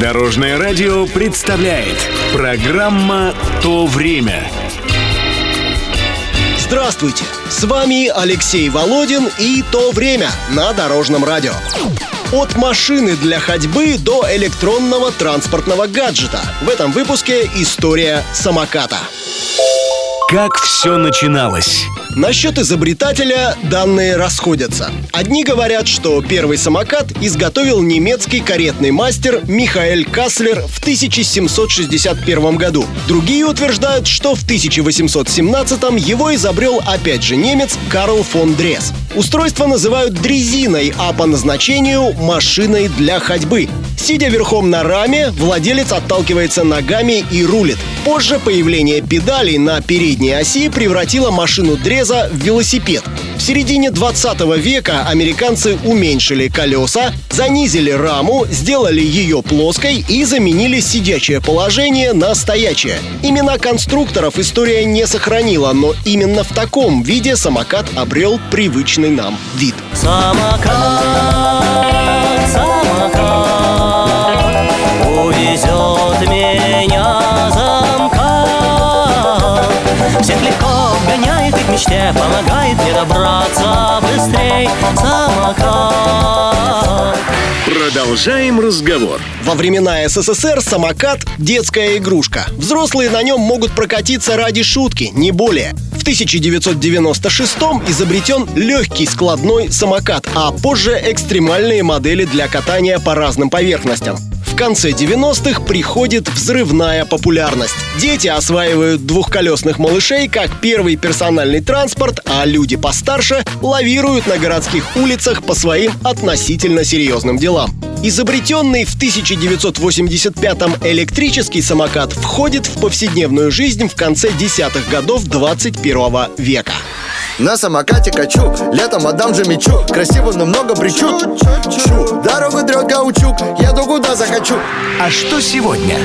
Дорожное радио представляет программа «То время». Здравствуйте! С вами Алексей Володин и «То время» на Дорожном радио. От машины для ходьбы до электронного транспортного гаджета. В этом выпуске история самоката. Как все начиналось? Насчет изобретателя данные расходятся. Одни говорят, что первый самокат изготовил немецкий каретный мастер Михаэль Каслер в 1761 году. Другие утверждают, что в 1817 его изобрел опять же немец Карл фон Дрес. Устройство называют дрезиной, а по назначению – машиной для ходьбы. Сидя верхом на раме, владелец отталкивается ногами и рулит. Позже появление педалей на передней оси превратило машину Дреза в велосипед. В середине 20 века американцы уменьшили колеса, занизили раму, сделали ее плоской и заменили сидячее положение на стоячее. Имена конструкторов история не сохранила, но именно в таком виде самокат обрел привычный нам вид. Самокат, самокат мечте Помогает мне добраться быстрей Самокат Продолжаем разговор. Во времена СССР самокат – детская игрушка. Взрослые на нем могут прокатиться ради шутки, не более. В 1996-м изобретен легкий складной самокат, а позже экстремальные модели для катания по разным поверхностям. Конце 90-х приходит взрывная популярность. Дети осваивают двухколесных малышей как первый персональный транспорт, а люди постарше лавируют на городских улицах по своим относительно серьезным делам. Изобретенный в 1985-м электрический самокат входит в повседневную жизнь в конце десятых годов 21 века. На самокате качу, летом отдам же мечу Красиво, но много причуд Чу, дорогу трет каучук Еду куда захочу А что сегодня?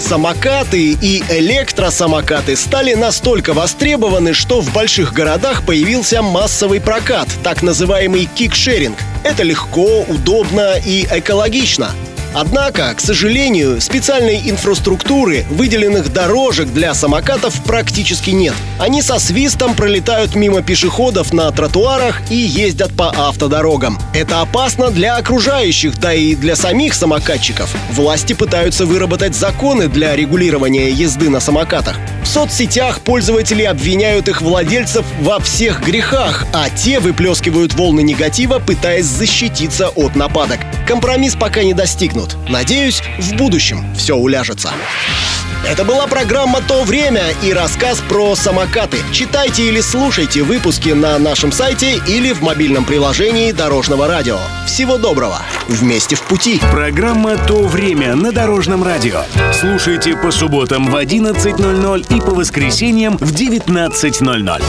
Самокаты и электросамокаты стали настолько востребованы, что в больших городах появился массовый прокат, так называемый кикшеринг. Это легко, удобно и экологично. Однако, к сожалению, специальной инфраструктуры, выделенных дорожек для самокатов практически нет. Они со свистом пролетают мимо пешеходов на тротуарах и ездят по автодорогам. Это опасно для окружающих, да и для самих самокатчиков. Власти пытаются выработать законы для регулирования езды на самокатах. В соцсетях пользователи обвиняют их владельцев во всех грехах, а те выплескивают волны негатива, пытаясь защититься от нападок. Компромисс пока не достигнут. Надеюсь, в будущем все уляжется. Это была программа «То время» и рассказ про самокаты. Читайте или слушайте выпуски на нашем сайте или в мобильном приложении Дорожного радио. Всего доброго! Вместе в пути! Программа «То время» на Дорожном радио. Слушайте по субботам в 11.00 и по воскресеньям в 19.00.